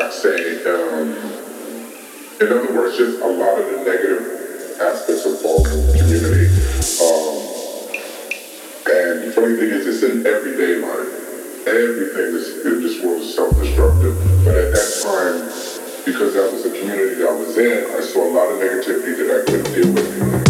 Not saying. Um, in other words, just a lot of the negative aspects of the community. Um, and the funny thing is, it's in everyday life. Everything is, in this world is self-destructive. But at that time, because that was the community that I was in, I saw a lot of negativity that I couldn't deal with.